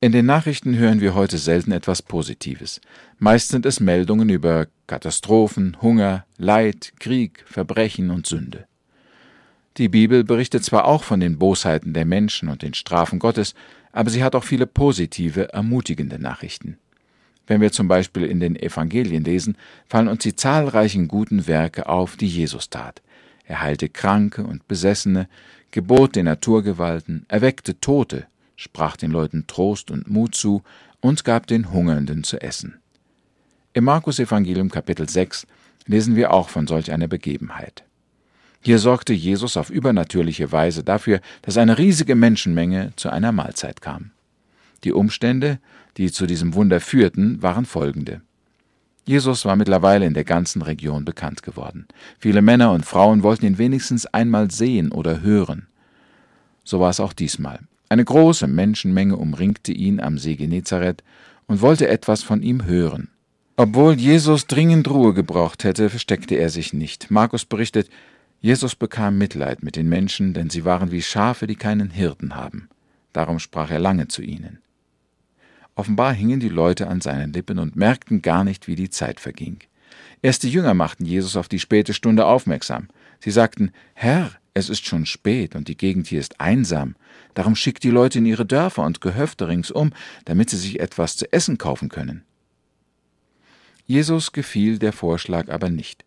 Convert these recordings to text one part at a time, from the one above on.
In den Nachrichten hören wir heute selten etwas Positives. Meist sind es Meldungen über Katastrophen, Hunger, Leid, Krieg, Verbrechen und Sünde. Die Bibel berichtet zwar auch von den Bosheiten der Menschen und den Strafen Gottes, aber sie hat auch viele positive, ermutigende Nachrichten. Wenn wir zum Beispiel in den Evangelien lesen, fallen uns die zahlreichen guten Werke auf, die Jesus tat. Er heilte Kranke und Besessene, gebot den Naturgewalten, erweckte Tote, sprach den Leuten Trost und Mut zu und gab den Hungernden zu essen. Im Markus Evangelium Kapitel 6 lesen wir auch von solch einer Begebenheit. Hier sorgte Jesus auf übernatürliche Weise dafür, dass eine riesige Menschenmenge zu einer Mahlzeit kam. Die Umstände, die zu diesem Wunder führten, waren folgende. Jesus war mittlerweile in der ganzen Region bekannt geworden. Viele Männer und Frauen wollten ihn wenigstens einmal sehen oder hören. So war es auch diesmal. Eine große Menschenmenge umringte ihn am See Genezareth und wollte etwas von ihm hören. Obwohl Jesus dringend Ruhe gebraucht hätte, versteckte er sich nicht. Markus berichtet, Jesus bekam Mitleid mit den Menschen, denn sie waren wie Schafe, die keinen Hirten haben. Darum sprach er lange zu ihnen. Offenbar hingen die Leute an seinen Lippen und merkten gar nicht, wie die Zeit verging. Erst die Jünger machten Jesus auf die späte Stunde aufmerksam. Sie sagten, Herr, es ist schon spät und die Gegend hier ist einsam. Darum schickt die Leute in ihre Dörfer und Gehöfte ringsum, damit sie sich etwas zu essen kaufen können. Jesus gefiel der Vorschlag aber nicht.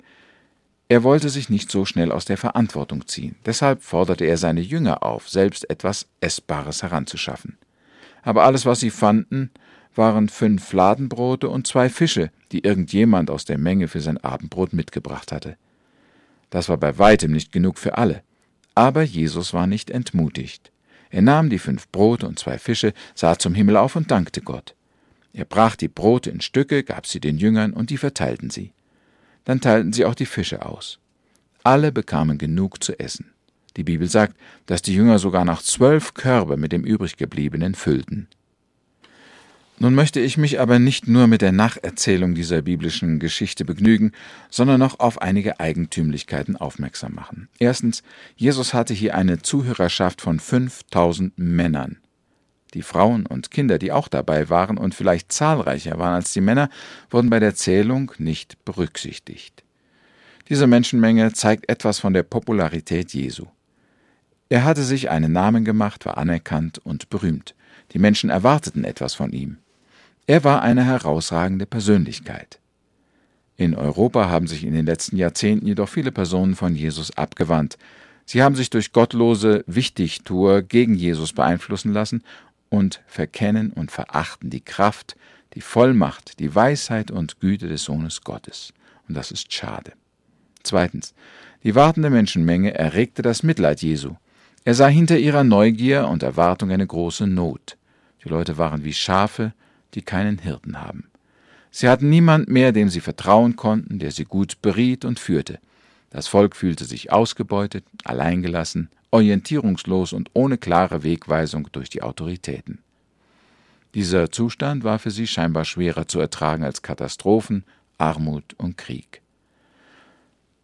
Er wollte sich nicht so schnell aus der Verantwortung ziehen. Deshalb forderte er seine Jünger auf, selbst etwas Essbares heranzuschaffen. Aber alles, was sie fanden, waren fünf Fladenbrote und zwei Fische, die irgendjemand aus der Menge für sein Abendbrot mitgebracht hatte. Das war bei weitem nicht genug für alle. Aber Jesus war nicht entmutigt. Er nahm die fünf Brote und zwei Fische, sah zum Himmel auf und dankte Gott. Er brach die Brote in Stücke, gab sie den Jüngern und die verteilten sie. Dann teilten sie auch die Fische aus. Alle bekamen genug zu essen. Die Bibel sagt, dass die Jünger sogar noch zwölf Körbe mit dem übriggebliebenen füllten. Nun möchte ich mich aber nicht nur mit der Nacherzählung dieser biblischen Geschichte begnügen, sondern noch auf einige Eigentümlichkeiten aufmerksam machen. Erstens, Jesus hatte hier eine Zuhörerschaft von 5000 Männern. Die Frauen und Kinder, die auch dabei waren und vielleicht zahlreicher waren als die Männer, wurden bei der Zählung nicht berücksichtigt. Diese Menschenmenge zeigt etwas von der Popularität Jesu. Er hatte sich einen Namen gemacht, war anerkannt und berühmt. Die Menschen erwarteten etwas von ihm. Er war eine herausragende Persönlichkeit. In Europa haben sich in den letzten Jahrzehnten jedoch viele Personen von Jesus abgewandt. Sie haben sich durch gottlose Wichtigtuer gegen Jesus beeinflussen lassen und verkennen und verachten die Kraft, die Vollmacht, die Weisheit und Güte des Sohnes Gottes. Und das ist schade. Zweitens. Die wartende Menschenmenge erregte das Mitleid Jesu. Er sah hinter ihrer Neugier und Erwartung eine große Not. Die Leute waren wie Schafe, die keinen Hirten haben. Sie hatten niemand mehr, dem sie vertrauen konnten, der sie gut beriet und führte. Das Volk fühlte sich ausgebeutet, alleingelassen, orientierungslos und ohne klare Wegweisung durch die Autoritäten. Dieser Zustand war für sie scheinbar schwerer zu ertragen als Katastrophen, Armut und Krieg.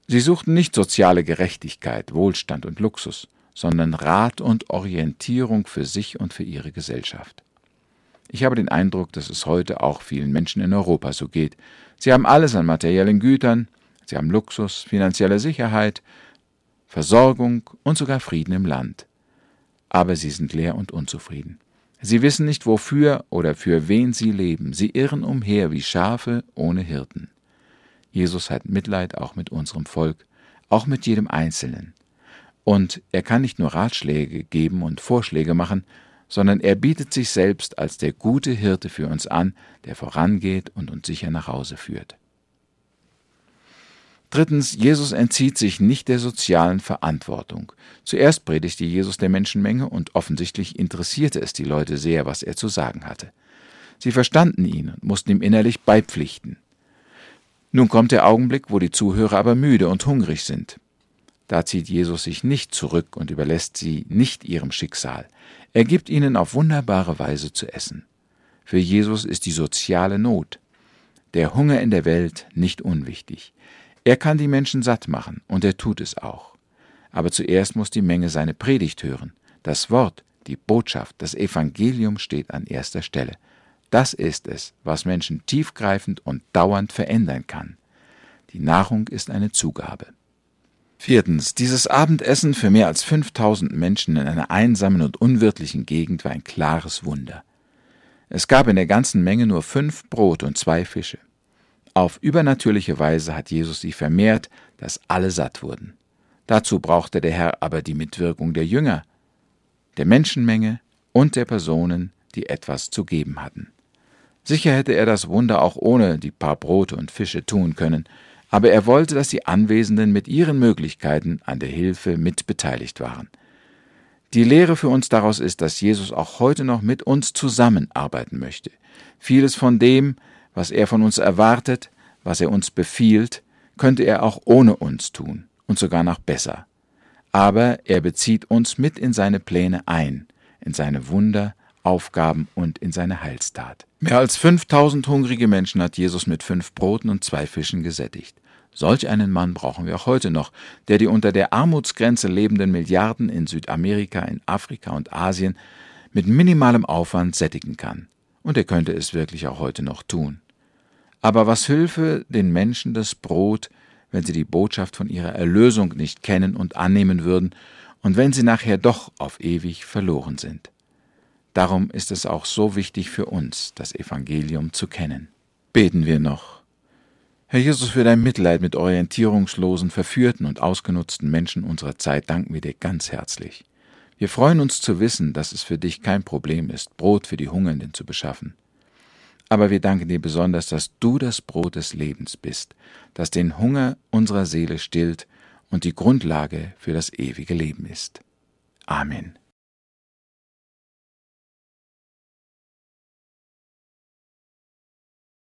Sie suchten nicht soziale Gerechtigkeit, Wohlstand und Luxus, sondern Rat und Orientierung für sich und für ihre Gesellschaft. Ich habe den Eindruck, dass es heute auch vielen Menschen in Europa so geht. Sie haben alles an materiellen Gütern, sie haben Luxus, finanzielle Sicherheit, Versorgung und sogar Frieden im Land. Aber sie sind leer und unzufrieden. Sie wissen nicht, wofür oder für wen sie leben. Sie irren umher wie Schafe ohne Hirten. Jesus hat Mitleid auch mit unserem Volk, auch mit jedem Einzelnen. Und er kann nicht nur Ratschläge geben und Vorschläge machen, sondern er bietet sich selbst als der gute Hirte für uns an, der vorangeht und uns sicher nach Hause führt. Drittens, Jesus entzieht sich nicht der sozialen Verantwortung. Zuerst predigte Jesus der Menschenmenge und offensichtlich interessierte es die Leute sehr, was er zu sagen hatte. Sie verstanden ihn und mussten ihm innerlich beipflichten. Nun kommt der Augenblick, wo die Zuhörer aber müde und hungrig sind. Da zieht Jesus sich nicht zurück und überlässt sie nicht ihrem Schicksal. Er gibt ihnen auf wunderbare Weise zu essen. Für Jesus ist die soziale Not, der Hunger in der Welt nicht unwichtig. Er kann die Menschen satt machen, und er tut es auch. Aber zuerst muss die Menge seine Predigt hören, das Wort, Die Botschaft, das Evangelium steht an erster Stelle. Das ist es, was Menschen tiefgreifend und dauernd verändern kann. Die Nahrung ist eine Zugabe. Viertens. Dieses Abendessen für mehr als 5000 Menschen in einer einsamen und unwirtlichen Gegend war ein klares Wunder. Es gab in der ganzen Menge nur fünf Brot und zwei Fische. Auf übernatürliche Weise hat Jesus sie vermehrt, dass alle satt wurden. Dazu brauchte der Herr aber die Mitwirkung der Jünger, der Menschenmenge und der Personen, die etwas zu geben hatten. Sicher hätte er das Wunder auch ohne die paar Brote und Fische tun können, aber er wollte, dass die Anwesenden mit ihren Möglichkeiten an der Hilfe mitbeteiligt waren. Die Lehre für uns daraus ist, dass Jesus auch heute noch mit uns zusammenarbeiten möchte. Vieles von dem, was er von uns erwartet, was er uns befiehlt, könnte er auch ohne uns tun und sogar noch besser. Aber er bezieht uns mit in seine Pläne ein, in seine Wunder, Aufgaben und in seine Heilstat. Mehr als 5000 hungrige Menschen hat Jesus mit fünf Broten und zwei Fischen gesättigt. Solch einen Mann brauchen wir auch heute noch, der die unter der Armutsgrenze lebenden Milliarden in Südamerika, in Afrika und Asien mit minimalem Aufwand sättigen kann. Und er könnte es wirklich auch heute noch tun. Aber was hülfe den Menschen das Brot, wenn sie die Botschaft von ihrer Erlösung nicht kennen und annehmen würden und wenn sie nachher doch auf ewig verloren sind? Darum ist es auch so wichtig für uns, das Evangelium zu kennen. Beten wir noch. Herr Jesus, für dein Mitleid mit orientierungslosen, verführten und ausgenutzten Menschen unserer Zeit danken wir dir ganz herzlich. Wir freuen uns zu wissen, dass es für dich kein Problem ist, Brot für die Hungernden zu beschaffen. Aber wir danken dir besonders, dass du das Brot des Lebens bist, das den Hunger unserer Seele stillt und die Grundlage für das ewige Leben ist. Amen.